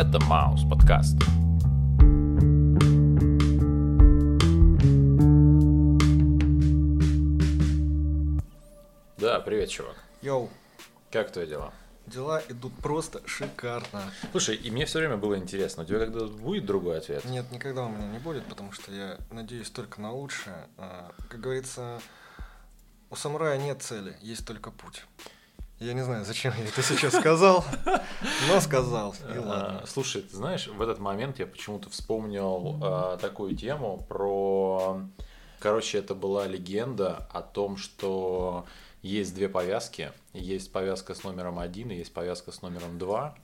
это Маус подкаст. Да, привет, чувак. Йоу, Как твои дела? дела идут просто шикарно. Слушай, и мне все время было интересно, у тебя когда будет другой ответ? Нет, никогда у меня не будет, потому что я надеюсь только на лучшее. А, Как говорится, у самурая нет цели, есть только путь. Я не знаю, зачем я это сейчас сказал, но сказал, и ладно. А, Слушай, ты знаешь, в этот момент я почему-то вспомнил а, такую тему про... Короче, это была легенда о том, что есть две повязки. Есть повязка с номером один и есть повязка с номером два.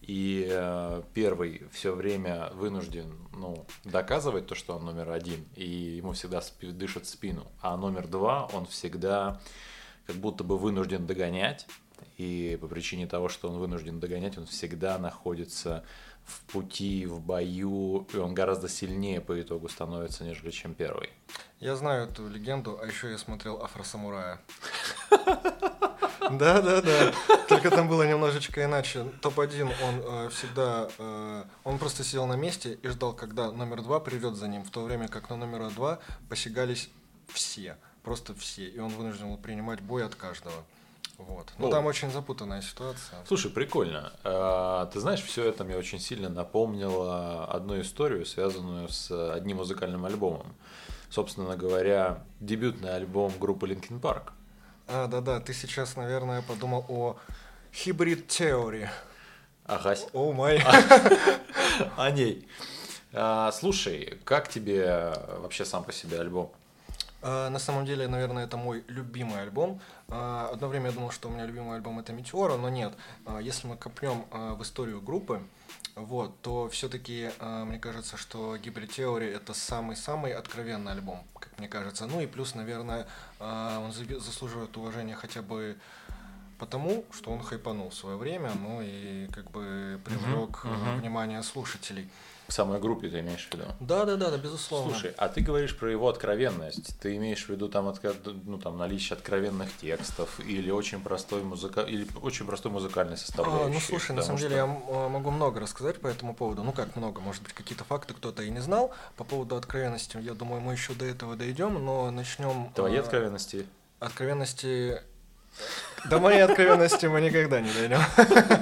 И э, первый все время вынужден ну, доказывать то, что он номер один, и ему всегда спи- дышит в спину. А номер два, он всегда как будто бы вынужден догонять, и по причине того, что он вынужден догонять, он всегда находится в пути, в бою, и он гораздо сильнее по итогу становится, нежели чем первый. Я знаю эту легенду, а еще я смотрел Афросамурая. Да, да, да. Только там было немножечко иначе. Топ-1, он э, всегда... э, он просто сидел на месте и ждал, когда номер два придет за ним, в то время как на номера два посягались все. Просто все. И он вынужден был принимать бой от каждого. Вот. Ну, О. там очень запутанная ситуация. Слушай, прикольно. А, Ты знаешь, все это мне очень сильно напомнило одну историю, связанную с одним музыкальным альбомом. Собственно говоря, дебютный альбом группы Linkin Park. А, да-да, ты сейчас, наверное, подумал о Hybrid Theory. Ага, О май. о ней. А, Слушай, как тебе вообще сам по себе альбом? А, На самом деле, наверное, это мой любимый альбом. А, Одно время я думал, что у меня любимый альбом это Метеора, но нет. А, Если мы копнем в историю группы, вот, то все-таки мне кажется, что Hybrid Theory это самый-самый откровенный альбом, как мне кажется. Ну и плюс, наверное, он заслуживает уважения хотя бы потому, что он хайпанул в свое время, ну и как бы привлек э, мгм. внимание слушателей. В самой группе ты имеешь в виду? Да, да, да, да, безусловно. Слушай, а ты говоришь про его откровенность. Ты имеешь в виду там, отка- ну, там наличие откровенных текстов или очень простой музыка или очень простой музыкальной А, составляющей? ну слушай, на самом что- деле я а, могу много рассказать по этому поводу. Ну как много, может быть какие-то факты кто-то и не знал. По поводу откровенности, я думаю, мы еще до этого дойдем, но начнем. Твои а, откровенности. Откровенности. До моей откровенности мы никогда не дойдем.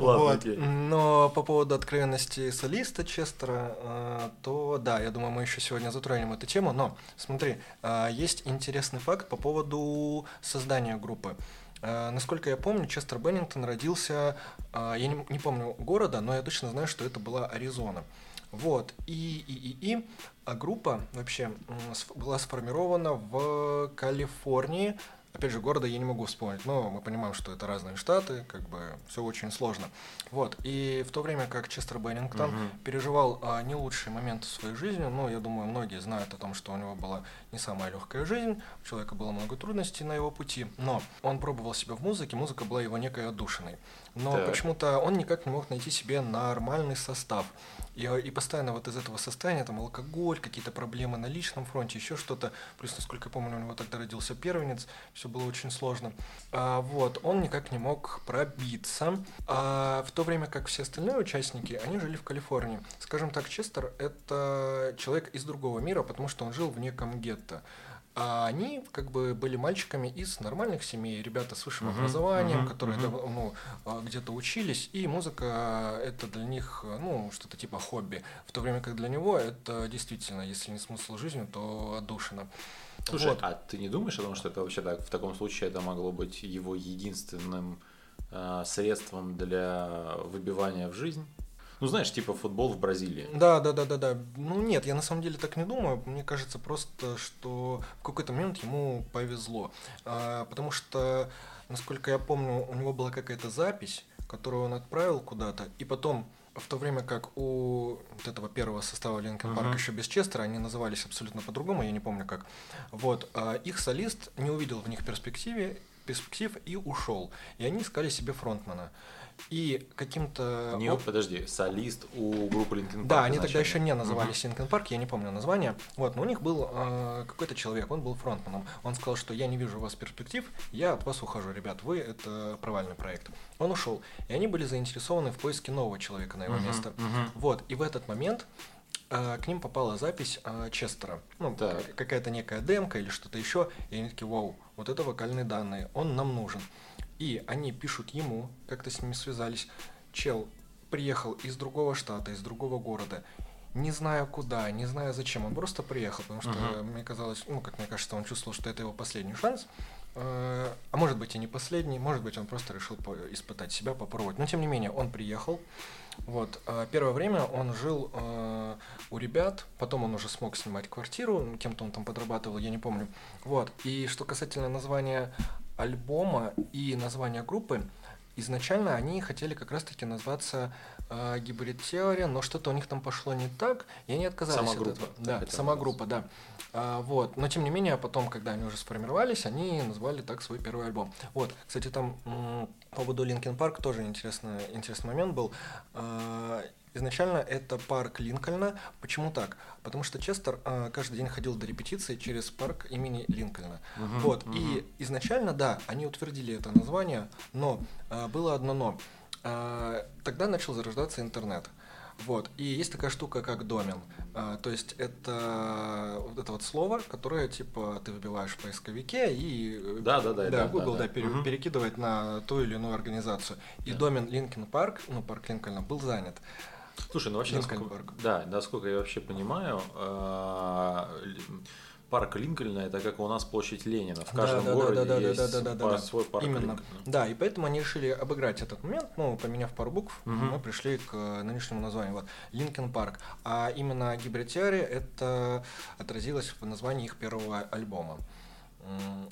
Ладно, Вот. окей. Но по поводу откровенности солиста Честера, э, то да, я думаю, мы еще сегодня затронем эту тему. Но смотри, э, есть интересный факт по поводу создания группы. Э, Насколько я помню, Честер Беннингтон родился, я не, не помню города, но я точно знаю, что это была Аризона. Вот, и, и, и, и а группа вообще была сформирована в Калифорнии, Опять же, города я не могу вспомнить, но мы понимаем, что это разные штаты, как бы все очень сложно. Вот. И в то время как Честер Беннингтон Мгм. переживал а, не лучшие моменты в своей жизни, ну, я думаю, многие знают о том, что у него была не самая легкая жизнь, у человека было много трудностей на его пути, но он пробовал себя в музыке, музыка была его некой отдушиной. Но Так. почему-то он никак не мог найти себе нормальный состав. И, э, и постоянно вот из этого состояния, там, алкоголь, какие-то проблемы на личном фронте, еще что-то. Плюс, насколько я помню, у него тогда родился первенец, все было очень сложно. А, вот, он никак не мог пробиться. А, в то время как все остальные участники, они жили в Калифорнии. Скажем так, Честер — это человек из другого мира, потому что он жил в неком гетто. А они как бы были мальчиками из нормальных семей, ребята с высшим Мгм, образованием, мгм, которые дав- ну, а, где-то учились, и музыка это для них ну, что-то типа хобби. В то время как для него это действительно, если не смысл жизни, то отдушина. Слушай, Вот. а ты не думаешь о том, что это вообще так, в таком случае это могло быть его единственным э, средством для выбивания в жизнь? Ну, знаешь, типа футбол в Бразилии. Да, да, да, да, да. Ну нет, я на самом деле так не думаю. Мне кажется просто, что в какой-то момент ему повезло. А, потому что, насколько я помню, у него была какая-то запись, которую он отправил куда-то, и потом в то время как у вот этого первого состава Линкен Парк Мгм. еще без Честера, они назывались абсолютно по-другому, я не помню как. Вот, а их солист не увидел в них перспективе, перспектив и ушел. И они искали себе фронтмана. И каким-то... Не, подожди, солист у группы Linkin Park Да, они тогда еще не назывались Linkin Park, я не помню название. Вот, но у них был э, какой-то человек, он был фронтманом. Он сказал, что я не вижу у вас перспектив, я от вас ухожу, ребят, вы это провальный проект. Он ушел, и они были заинтересованы в поиске нового человека на его Мгм, место. мгм. Вот, и в этот момент э, к ним попала запись э, Честера. Ну, Так. какая-то некая демка или что-то еще. И они такие, вау, вот это вокальные данные, он нам нужен. И они пишут ему, как-то с ними связались. Чел приехал из другого штата, из другого города. Не знаю куда, не знаю зачем, он просто приехал, потому что Мгм. мне казалось, ну, как мне кажется, он чувствовал, что это его последний шанс. Э, А может быть и не последний, может быть он просто решил испытать себя, попробовать. Но тем не менее, он приехал. Вот. а Первое время он жил э, у ребят, потом он уже смог снимать квартиру, кем-то он там подрабатывал, я не помню. Вот. И что касательно названия альбома и названия группы, изначально они хотели как раз-таки назваться э, Гибрид Теория, но что-то у них там пошло не так, и они отказались Сама от группа этого. Да, сама назваться. группа, да. А, вот. Но тем не менее, потом, когда они уже сформировались, они назвали так свой первый альбом. Вот. Кстати, там по поводу Linkin Park тоже интересный, интересный момент был. Изначально это парк Линкольна. Почему так? Потому что Честер а, каждый день ходил до репетиции через парк имени Линкольна. Мгм, Вот. мгм. И изначально, да, они утвердили это название, но а, было одно но. А, тогда начал зарождаться интернет. Вот. И есть такая штука, как домен. А, то есть это вот это вот слово, которое типа ты выбиваешь в поисковике и э, Да, да, да, да, Google да, да, да. пере- Мгм. перекидывает на ту или иную организацию. И Да. домен Lincoln Park, ну парк Линкольна, был занят. Слушай, ну вообще, Линкольн насколько, парк. да, насколько я вообще понимаю, а, парк Линкольна это как у нас площадь Ленина. В каждом да, да, городе да, да, есть да, да, да, да, пар- да. свой парк Именно. Линкольна. Да, и поэтому они решили обыграть этот момент, ну, поменяв пару букв, Мгм. мы пришли к э, нынешнему названию. Вот, Linkin Park. А именно Hybrid Theory это отразилось в названии их первого альбома.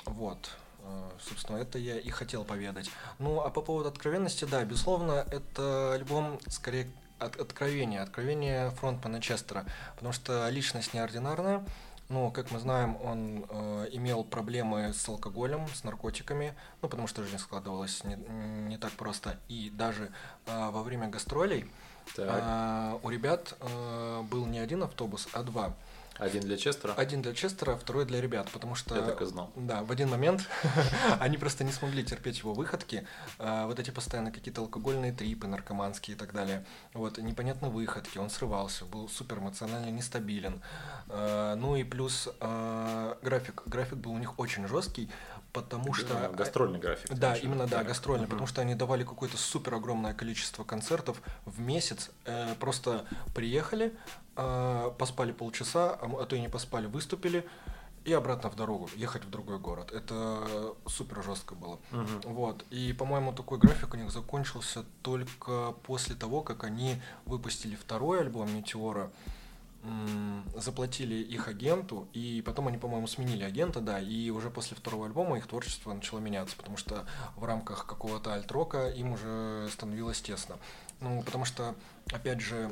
Вот. Э, Собственно, это я и хотел поведать. Ну, а по поводу откровенности, да, безусловно, это альбом скорее от откровения, откровение фронтмена Честера, потому что личность неординарная, ну, как мы знаем, он э, имел проблемы с алкоголем, с наркотиками, ну, потому что жизнь складывалась не, не так просто. И даже э, во время гастролей Так, э, у ребят э, был не один автобус, а два. Один для Честера. Один для Честера, второй для ребят, потому что... Я так и знал. Да, в один момент они просто не смогли терпеть его выходки. а, Вот эти постоянно какие-то алкогольные трипы, наркоманские и так далее. Вот, непонятные выходки, он срывался, был супер эмоционально нестабилен. А, Ну и плюс а, график. График был у них очень жесткий, потому что... Гастрольный график. Да, именно да, гастрольный, Мгм. потому что они давали какое-то супер огромное количество концертов в месяц. Э, просто приехали, э, поспали полчаса, а, а то и не поспали, выступили и обратно в дорогу, ехать в другой город. Это супер жестко было. Мгм. Вот. И, по-моему, такой график у них закончился только после того, как они выпустили второй альбом Метеора, заплатили их агенту, и потом они, по-моему, сменили агента, да, и уже после второго альбома их творчество начало меняться, потому что в рамках какого-то альтрока им уже становилось тесно. Ну, потому что, опять же,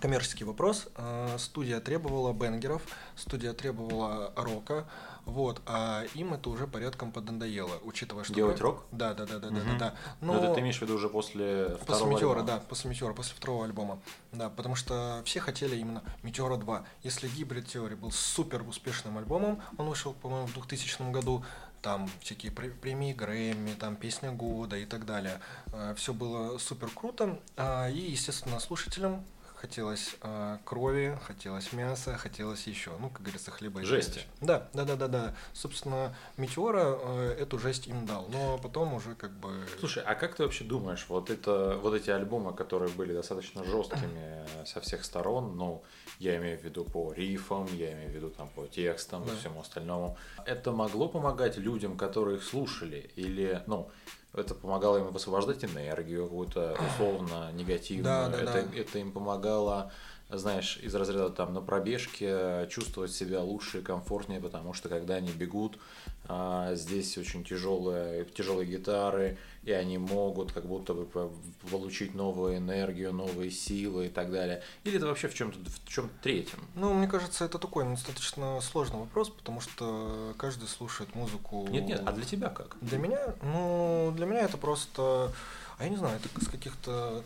коммерческий вопрос. э, Студия требовала бенгеров, студия требовала рока, вот, а им это уже порядком поднадоело, учитывая, что... Делать рок? Да, да, да, да, да, Мгм. да, да. Ну, это ты имеешь в виду уже после После второго Метеора, альбома? да, после Метеора, после второго альбома. Да, потому что все хотели именно Метеора 2. Если Гибрид Теори был супер успешным альбомом, он вышел, по-моему, в 2000 году, там всякие пре- премии Грэмми, там песня года и так далее. Все было супер круто. А, И, естественно, слушателям хотелось а, крови, хотелось мяса, хотелось еще, ну, как говорится, хлеба и Жести. Да, да, да, да, да. Собственно, Метеора э, эту жесть им дал, но потом уже как бы... Слушай, а как ты вообще думаешь, вот это, вот эти альбомы, которые были достаточно жесткими со всех сторон, ну, я имею в виду по рифам, я имею в виду там по текстам Да. и всему остальному, это могло помогать людям, которые их слушали, или, ну, это помогало им высвобождать энергию какую-то условно негативную, Да, да, это, да. это им помогало знаешь, из разряда там на пробежке чувствовать себя лучше и комфортнее, потому что когда они бегут, а, здесь очень тяжелые, тяжелые гитары, и они могут как будто бы по- получить новую энергию, новые силы и так далее. Или это вообще в чем-то в чем третьем? Ну, мне кажется, это такой достаточно сложный вопрос, потому что каждый слушает музыку. Нет, нет, а для тебя как? Для меня, ну, для меня это просто А я не знаю, это с каких-то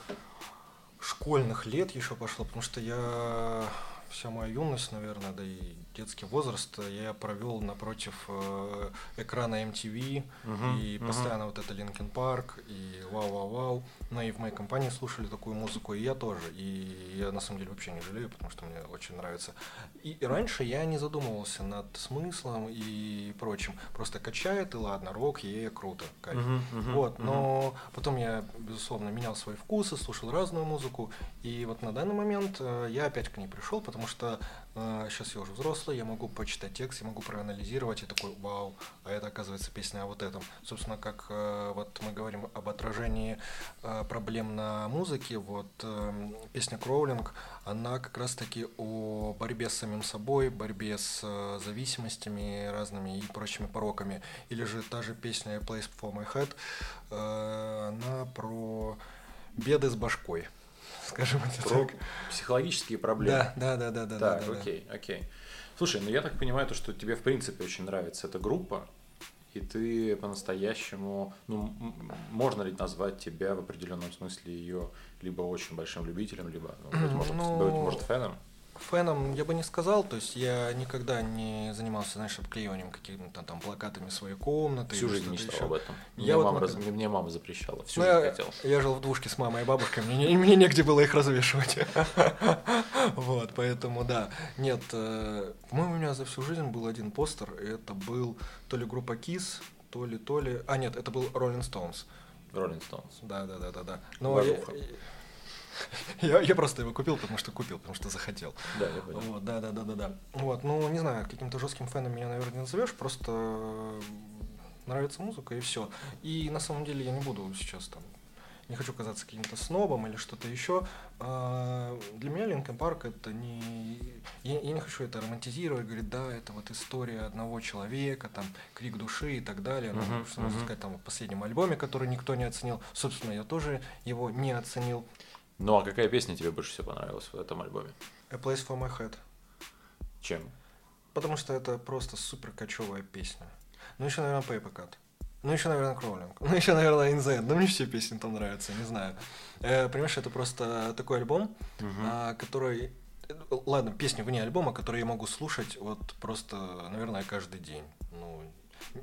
школьных лет еще пошло, потому что я вся моя юность, наверное, да и детский возраст я провел напротив э, экрана MTV, Мгм, и мгм. постоянно вот это Линкен Парк, и вау-вау-вау. Ну и в моей компании слушали такую музыку, и я тоже. И я на самом деле вообще не жалею, потому что мне очень нравится. И, раньше я не задумывался над смыслом и прочим. Просто качает, и ладно, рок, е, круто, кайф. Мгм, мгм, Вот, мгм. но потом я, безусловно, менял свои вкусы, слушал разную музыку, и вот на данный момент э, я опять к ней пришел, потому что сейчас я уже взрослый, я могу почитать текст, я могу проанализировать, и такой, вау, а это оказывается песня о вот этом. Собственно, как э, вот мы говорим об отражении э, проблем на музыке, вот эм, песня Кроулинг, она как раз-таки о борьбе с самим собой, борьбе с э, зависимостями разными и прочими пороками. Или же та же песня Place for My Head, э, она про беды с башкой, скажем это Про так. психологические проблемы. Да, да, да, да, да. Так, да, да. окей, окей. Слушай, ну я так понимаю, то, что тебе в принципе очень нравится эта группа, и ты по-настоящему, ну, можно ли назвать тебя в определенном смысле ее либо очень большим любителем, либо, ну, быть может, Ну, быть может, феном? Фэном я бы не сказал, то есть я никогда не занимался, знаешь, обклеиванием какими-то там плакатами своей комнаты. Всю жизнь мечтал еще. об этом. Я Мне, вот мама, на- раз- мне, мама запрещала, всю Ну, жизнь я, хотел. я жил в двушке с мамой и бабушкой, мне, не- мне негде было их развешивать. Вот, поэтому да. Нет, э, по-моему, у меня за всю жизнь был один постер, и это был то ли группа Kiss, то ли, то ли... А, нет, это был Rolling Stones. Rolling Stones. Да, да, да, да, да. Но я. я, я просто его купил, потому что купил, потому что захотел. Да, я понял. Вот, да, да, да, да, да. Вот, ну, не знаю, каким-то жестким фэном меня, наверное, не назовешь, просто нравится музыка и все. И на самом деле я не буду сейчас там, не хочу казаться каким-то снобом или что-то еще. А, Для меня Линкен Парк это не... Я, я не хочу это романтизировать, говорить, да, это вот история одного человека, там, крик души и так далее. Ну, Мгм, что можно мгм. сказать, там, в последнем альбоме, который никто не оценил. Собственно, я тоже его не оценил. Ну, а какая песня тебе больше всего понравилась в этом альбоме? A Place for My Head. Чем? Потому что это просто супер кочевая песня. Ну, еще, наверное, Paper Cut. Ну, еще, наверное, Кроулинг. Ну, еще, наверное, In the End. Да мне все песни там нравятся, не знаю. Э, понимаешь, это просто такой альбом, а, который... э, Ладно, песни вне альбома, которые я могу слушать вот просто, наверное, каждый день.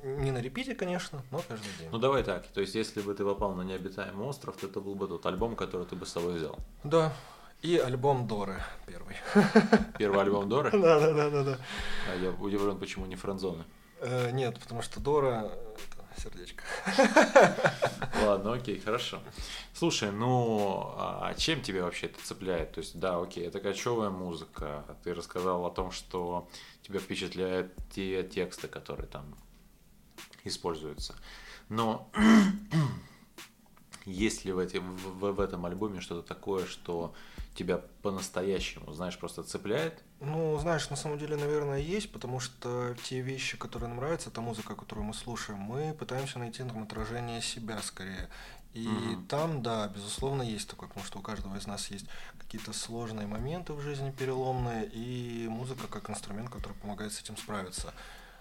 Не на репите, конечно, но каждый день. Ну давай так, то есть если бы ты попал на необитаемый остров, то это был бы тот альбом, который ты бы с собой взял. Да. И альбом Доры первый. Первый альбом Доры, Да, да, да, да, да. а я удивлен, почему не френдзоны. Э, Нет, потому что Дора сердечко. Ладно, окей, хорошо. Слушай, ну, а чем тебе вообще это цепляет? То есть, да, окей, это кочевая музыка. Ты рассказал о том, что тебя впечатляют те тексты, которые там используются. Но есть ли в, эти, в, в этом альбоме что-то такое, что тебя по-настоящему, знаешь, просто цепляет? Ну, знаешь, на самом деле, наверное, есть, потому что те вещи, которые нам нравятся, та музыка, которую мы слушаем, мы пытаемся найти там отражение себя скорее. И Мгм. там, да, безусловно, есть такое, потому что у каждого из нас есть какие-то сложные моменты в жизни, переломные, и музыка как инструмент, который помогает с этим справиться.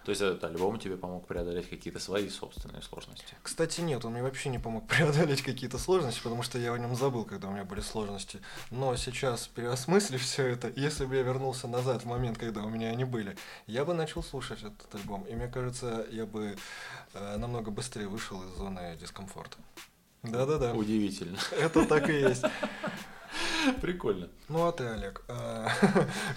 То есть этот альбом тебе помог преодолеть какие-то свои собственные сложности? Кстати, нет, он мне вообще не помог преодолеть какие-то сложности, потому что я о нем забыл, когда у меня были сложности. Но сейчас, переосмыслив все это, если бы я вернулся назад в момент, когда у меня они были, я бы начал слушать этот альбом. И мне кажется, я бы э, намного быстрее вышел из зоны дискомфорта. Да-да-да. Удивительно. Это так и есть. Прикольно. Ну а ты, Олег, а,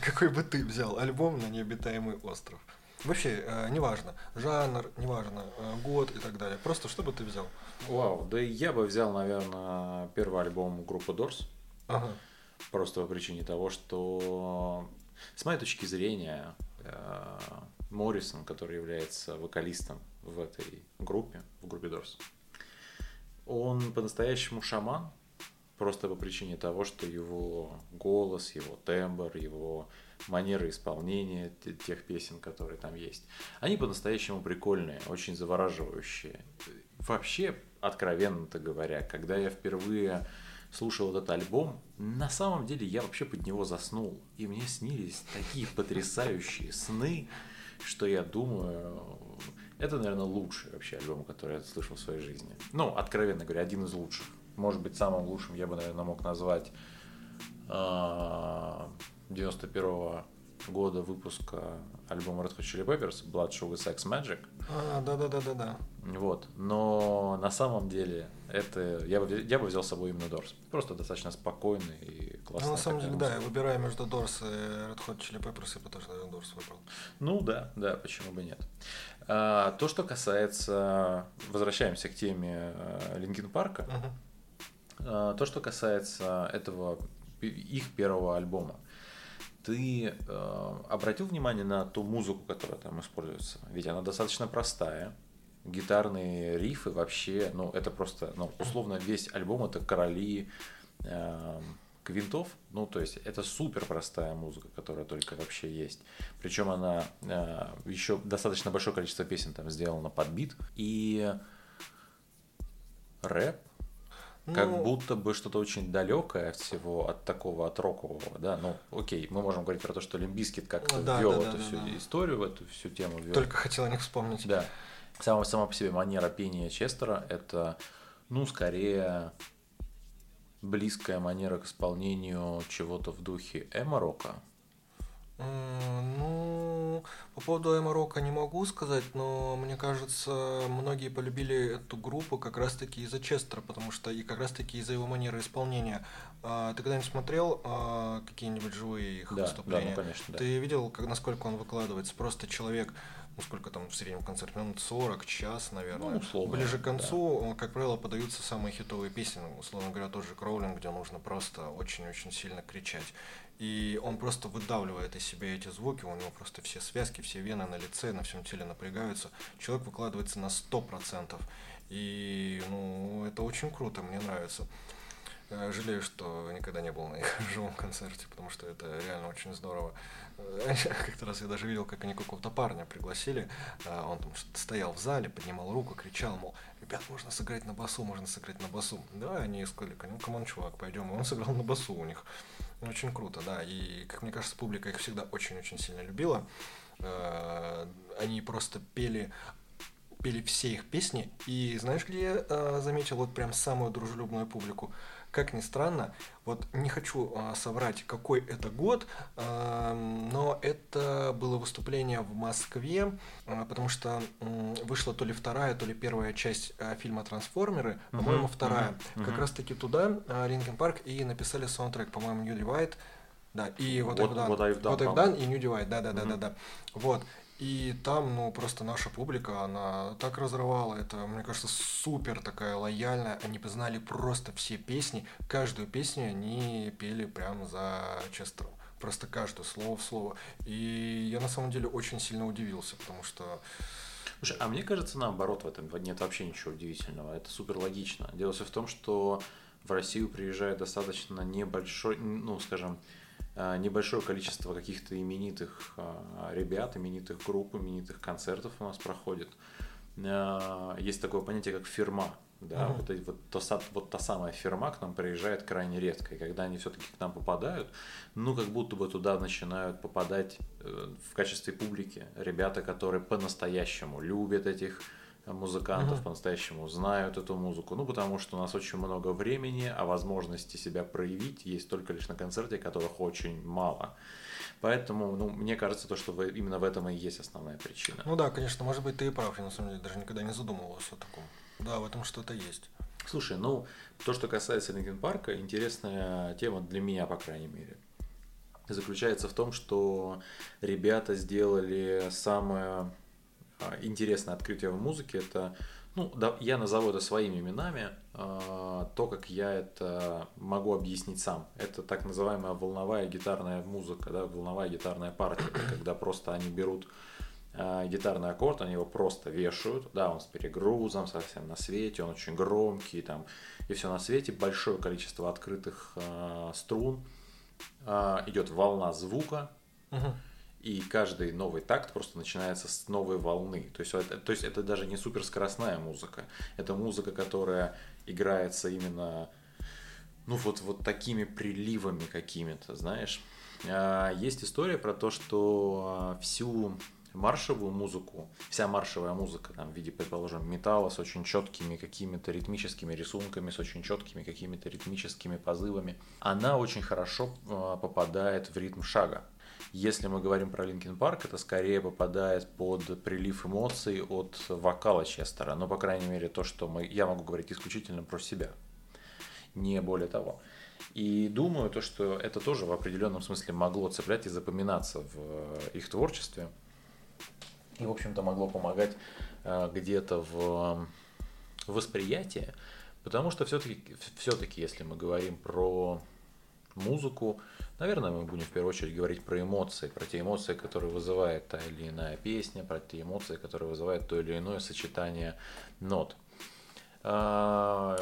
какой бы ты взял альбом на необитаемый остров? Вообще, э, неважно, жанр, неважно, э, год и так далее. Просто что бы ты взял? Вау, да я бы взял, наверное, первый альбом группы Doors. Ага. Просто по причине того, что с моей точки зрения э, Моррисон, который является вокалистом в этой группе, в группе Doors, он по-настоящему шаман, просто по причине того, что его голос, его тембр, его манера исполнения те- тех песен, которые там есть, они по-настоящему прикольные, очень завораживающие. Вообще, откровенно-то говоря, когда я впервые слушал этот альбом, на самом деле я вообще под него заснул. И мне снились такие потрясающие сны, что я думаю, это, наверное, лучший вообще альбом, который я слышал в своей жизни. Ну, откровенно говоря, один из лучших. Может быть, самым лучшим я бы, наверное, мог назвать 91 года выпуска альбома Red Hot Chili Peppers Blood Sugar Sex Magic. А, да-да-да-да-да. Вот. Но на самом деле это я бы, я бы взял с собой именно Дорс. Просто достаточно спокойный и классный. Ну, на самом деле, да, я выбираю между Дорс и Red Hot Chili Peppers, я бы тоже, наверное, Дорс выбрал. Ну да, да, почему бы нет. А, то, что касается... Возвращаемся к теме Линкин Парка. Мгм. А, то, что касается этого их первого альбома, ты э, обратил внимание на ту музыку, которая там используется? Ведь она достаточно простая. Гитарные рифы вообще, ну, это просто, ну, условно, весь альбом это короли э, квинтов. Ну, то есть, это супер простая музыка, которая только вообще есть. Причем она э, еще достаточно большое количество песен там сделано под бит. И рэп, как Ну, будто бы что-то очень далекое всего, от такого, от рокового, да, ну, окей, мы можем говорить про то, что Limp Bizkit как-то Ну да, ввел да, да, эту да, всю да. историю, в эту всю тему ввел. Только хотел о них вспомнить. Да. Сама, сама по себе манера пения Честера – это, ну, скорее близкая манера к исполнению чего-то в духе эмо-рока. Ну, по поводу Эмо Рока не могу сказать, но мне кажется, многие полюбили эту группу как раз-таки из-за Честера, потому что и как раз-таки из-за его манеры исполнения. А, Ты когда-нибудь смотрел а, какие-нибудь живые их Да, да, выступления? ну, конечно, да. Ты видел, как, насколько он выкладывается? Просто человек, ну сколько там в среднем концерт, минут 40, час, наверное. Ну, условно, Ближе к да. концу, как правило, подаются самые хитовые песни, ну, условно говоря, тоже Кроулинг, где нужно просто очень-очень сильно кричать. И он просто выдавливает из себя эти звуки, у него просто все связки, все вены на лице, на всем теле напрягаются. Человек выкладывается на 100%. И, ну, это очень круто, мне нравится. Э, Жалею, что никогда не был на их живом концерте, потому что это реально очень здорово. Э, Как-то раз я даже видел, как они какого-то парня пригласили. а Он там стоял в зале, поднимал руку, кричал, мол, ребят, можно сыграть на басу, можно сыграть на басу. Да, они сказали, ну, come on, чувак, пойдем. И он сыграл на басу у них. Очень круто, да. И, как мне кажется, публика их всегда очень-очень сильно любила. Э, Они просто пели пели все их песни. И знаешь, где я э, заметил вот прям самую дружелюбную публику? Как ни странно, вот не хочу э, соврать, какой это год, э, но это было выступление в Москве, э, потому что м, вышла то ли вторая, то ли первая часть э, фильма «Трансформеры», Мгм, по-моему, вторая. мгм, Как мгм. раз-таки туда Линкен Парк и написали саундтрек, по-моему, New Divide. Да, и вот I've Done. What I've Done, What I've. Done и New Divide, да-да-да-да. Мгм. да. Вот. И там, ну, просто наша публика, она так разрывала. Это, мне кажется, супер такая лояльная. Они бы знали просто все песни. Каждую песню они пели прямо за Честером. Просто каждое слово в слово. И я на самом деле очень сильно удивился, потому что Слушай, а мне кажется, наоборот, в этом нет вообще ничего удивительного. Это супер логично. Дело все в том, что в Россию приезжает достаточно небольшой, ну, скажем, небольшое количество каких-то именитых э, ребят, именитых групп, именитых концертов у нас проходит. Э, Есть такое понятие, как фирма. Да, Мгм. вот, эти- вот, то вот та самая фирма к нам приезжает крайне редко. И когда они все-таки к нам попадают, ну, как будто бы туда начинают попадать э, в качестве публики ребята, которые по-настоящему любят этих музыкантов, Мгм. по-настоящему знают эту музыку. Ну, потому что у нас очень много времени, а возможности себя проявить есть только лишь на концерте, которых очень мало. Поэтому, ну, мне кажется, то, что в- именно в этом и есть основная причина. Ну да, конечно, может быть, ты и прав, я на самом деле даже никогда не задумывался о таком. Да, в этом что-то есть. Слушай, ну, то, что касается Линкен Парка, интересная тема для меня, по крайней мере, заключается в том, что ребята сделали самое интересное открытие в музыке. Это, ну, да, я назову это своими именами, а, то, как я это могу объяснить сам. Это так называемая волновая гитарная музыка, да, волновая гитарная партия, когда просто они берут а, гитарный аккорд, они его просто вешают, да, он с перегрузом, совсем на свете, он очень громкий, там, и все на свете, большое количество открытых а, струн, а, идет волна звука, Мгм. И каждый новый такт просто начинается с новой волны. То есть, это, то есть это даже не суперскоростная музыка. Это музыка, которая играется именно ну вот, вот такими приливами какими-то, знаешь. А, Есть история про то, что а, всю маршевую музыку, вся маршевая музыка там, в виде, предположим, металла с очень четкими какими-то ритмическими рисунками, с очень четкими какими-то ритмическими позывами, она очень хорошо э, попадает в ритм шага. Если мы говорим про Linkin Park, это скорее попадает под прилив эмоций от вокала Честера. Но, по крайней мере, то, что мы, я могу говорить исключительно про себя. Не более того. И думаю, то, что это тоже в определенном смысле могло цеплять и запоминаться в э, их творчестве. И, в общем-то, могло помогать э, где-то в восприятии. Потому что все-таки, все-таки, если мы говорим про музыку, наверное, мы будем в первую очередь говорить про эмоции, про те эмоции, которые вызывает та или иная песня, про те эмоции, которые вызывает то или иное сочетание нот. А,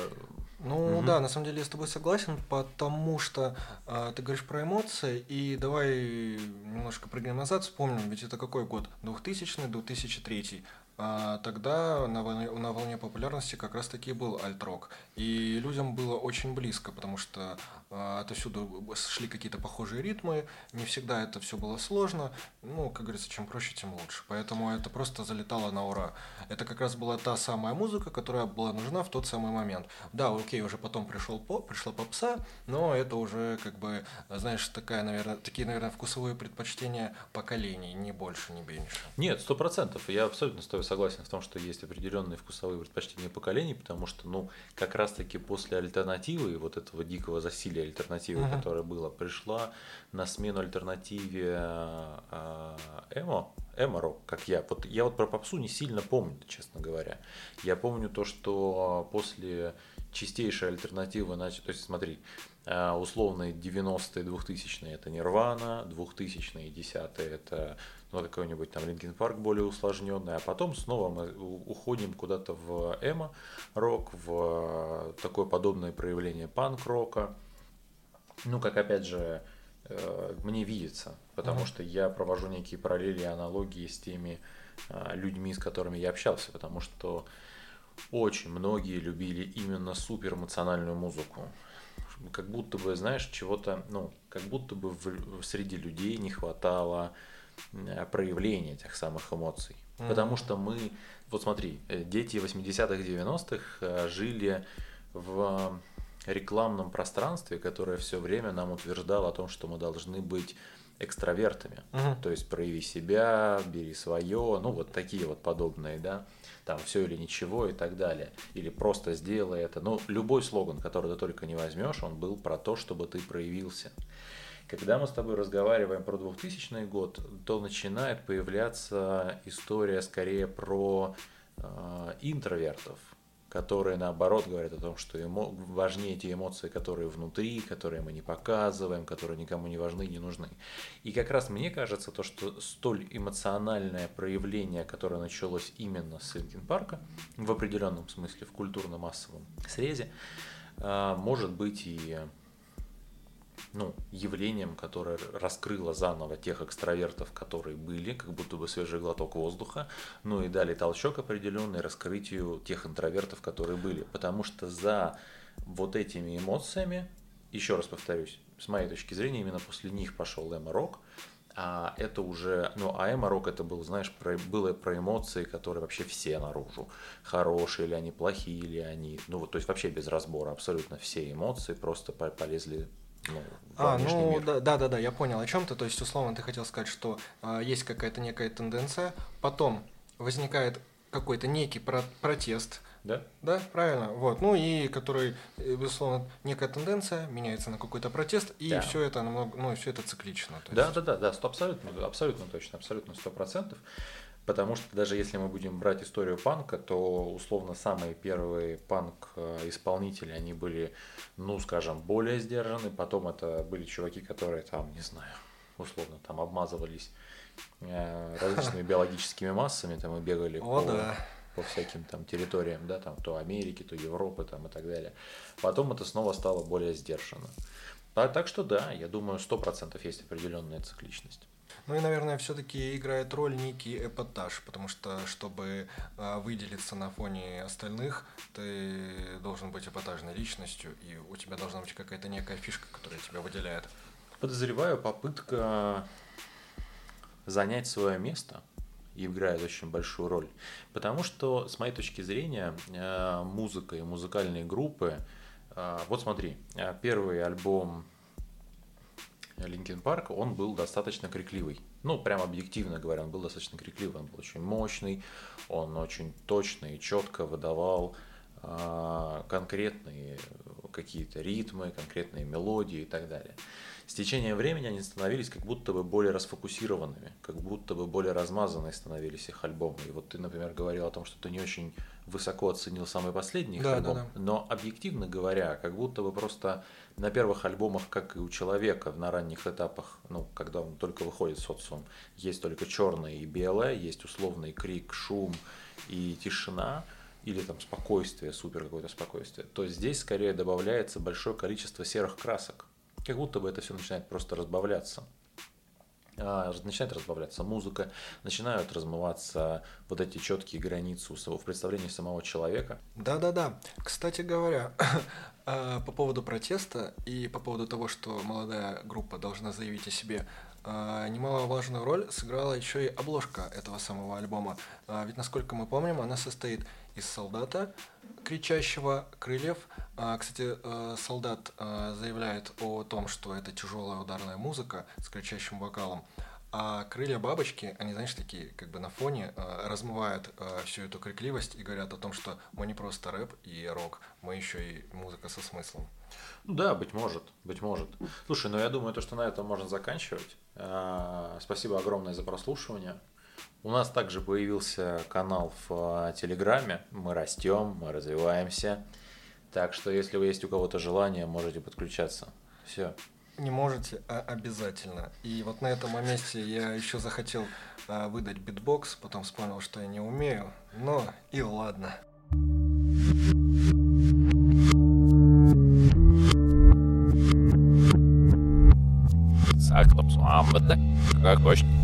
ну угу. да, на самом деле я с тобой согласен, потому что э, ты говоришь про эмоции, и давай немножко прыгнем назад, вспомним, ведь это какой год? 2000-2003. А тогда на волне, на волне популярности как раз таки был альт-рок. И людям было очень близко, потому что а, отовсюду шли какие-то похожие ритмы, не всегда это все было сложно, ну, как говорится, чем проще, тем лучше. Поэтому это просто залетало на ура. Это как раз была та самая музыка, которая была нужна в тот самый момент. Да, окей, уже потом пришел поп, пришла попса, но это уже как бы, знаешь, такая, наверное, такие, наверное, вкусовые предпочтения поколений, не больше, не меньше. Нет, сто процентов. Я абсолютно с тобой согласен в том, что есть определенные вкусовые предпочтения поколений, потому что, ну, как раз-таки после альтернативы вот этого дикого засилия или альтернативы, uh-huh. которая была, пришла на смену альтернативе э, эмо, эмо-рок, как я. Вот я вот про попсу не сильно помню, честно говоря. Я помню то, что после чистейшей альтернативы, значит, то есть смотри, э, условные 90-е, 2000-е это Нирвана, 2000-е и 10-е это ну, какой-нибудь там Linkin Park более усложненный, а потом снова мы уходим куда-то в эмо рок, в такое подобное проявление панк-рока, ну, как опять же, э, мне видится, потому mm-hmm. что я провожу некие параллели и аналогии с теми э, людьми, с которыми я общался, потому что очень многие любили именно супер эмоциональную музыку. Как будто бы, знаешь, чего-то, ну, как будто бы в, среди людей не хватало э, проявления этих самых эмоций. Mm-hmm. Потому что мы, вот смотри, дети 80-х, 90-х жили в рекламном пространстве, которое все время нам утверждало о том, что мы должны быть экстравертами. Угу. То есть прояви себя, бери свое, ну вот такие вот подобные, да, там все или ничего и так далее. Или просто сделай это. Ну, любой слоган, который ты только не возьмешь, он был про то, чтобы ты проявился. Когда мы с тобой разговариваем про 2000 год, то начинает появляться история скорее про э, интровертов, которые наоборот говорят о том, что эмо... важнее те эмоции, которые внутри, которые мы не показываем, которые никому не важны не нужны. И как раз мне кажется, то, что столь эмоциональное проявление, которое началось именно с Линкин Парка, в определенном смысле, в культурно-массовом срезе, а, может быть и ну, явлением, которое раскрыло заново тех экстравертов, которые были, как будто бы свежий глоток воздуха, ну и дали толчок определенный раскрытию тех интровертов, которые были. Потому что за вот этими эмоциями, еще раз повторюсь, с моей точки зрения, именно после них пошел эмо-рок, а это уже, ну, а эмо-рок это был, знаешь, про, было про эмоции, которые вообще все наружу. Хорошие ли они, плохие ли они, ну, вот, то есть вообще без разбора, абсолютно все эмоции просто полезли ну, а, ну мир. да, да, да, я понял о чем ты. То есть, условно, ты хотел сказать, что э, есть какая-то некая тенденция, потом возникает какой-то некий про- протест. Да? Да, правильно. Вот. Ну и который, э, безусловно, некая тенденция меняется на какой-то протест, и да. все это намного, ну, все это циклично. да, есть... да, да, да, абсолютно, абсолютно точно, абсолютно сто процентов. Потому что даже если мы будем брать историю панка, то условно самые первые панк-исполнители, они были, ну, скажем, более сдержаны. Потом это были чуваки, которые там, не знаю, условно там обмазывались э, различными биологическими массами, там и бегали О, по, да. по всяким там территориям, да, там то Америки, то Европы, там и так далее. Потом это снова стало более сдержанно. А, так что да, я думаю, сто процентов есть определенная цикличность. Ну и, наверное, все-таки играет роль некий эпатаж, потому что, чтобы э, выделиться на фоне остальных, ты должен быть эпатажной личностью, и у тебя должна быть какая-то некая фишка, которая тебя выделяет. Подозреваю, попытка занять свое место играет очень большую роль. Потому что, с моей точки зрения, э, музыка и музыкальные группы, э, вот смотри, первый альбом Линкен Парк, он был достаточно крикливый. Ну, прям объективно говоря, он был достаточно крикливый, он был очень мощный, он очень точно и четко выдавал конкретные какие-то ритмы, конкретные мелодии и так далее с течением времени они становились как будто бы более расфокусированными, как будто бы более размазанные становились их альбомы. И вот ты, например, говорил о том, что ты не очень высоко оценил самый последний их да, альбом, да, да. но объективно говоря, как будто бы просто на первых альбомах, как и у человека на ранних этапах, ну, когда он только выходит в социум, есть только черное и белое, есть условный крик, шум и тишина, или там спокойствие, супер какое-то спокойствие, то здесь скорее добавляется большое количество серых красок. Как будто бы это все начинает просто разбавляться. А, начинает разбавляться музыка, начинают размываться вот эти четкие границы в представлении самого человека. Да-да-да. Кстати говоря, а, по поводу протеста и по поводу того, что молодая группа должна заявить о себе, а, немаловажную роль сыграла еще и обложка этого самого альбома. Ведь, насколько мы помним, она состоит из солдата, кричащего, крыльев. А, кстати, э, солдат э, заявляет о том, что это тяжелая ударная музыка с кричащим вокалом. А крылья бабочки, они, знаешь, такие как бы на фоне э, размывают всю эту крикливость и говорят о том, что мы не просто рэп и рок, мы еще и музыка со смыслом. Ну да, быть может, быть может. Слушай, ну я думаю, то, что на этом можно заканчивать. Спасибо огромное за прослушивание. У нас также появился канал в Телеграме. Мы растем, мы развиваемся. Так что, если вы есть у кого-то желание, можете подключаться. Все. Не можете, а обязательно. И вот на этом месте я еще захотел а, выдать битбокс, потом вспомнил, что я не умею. Но и ладно. Kā košķi.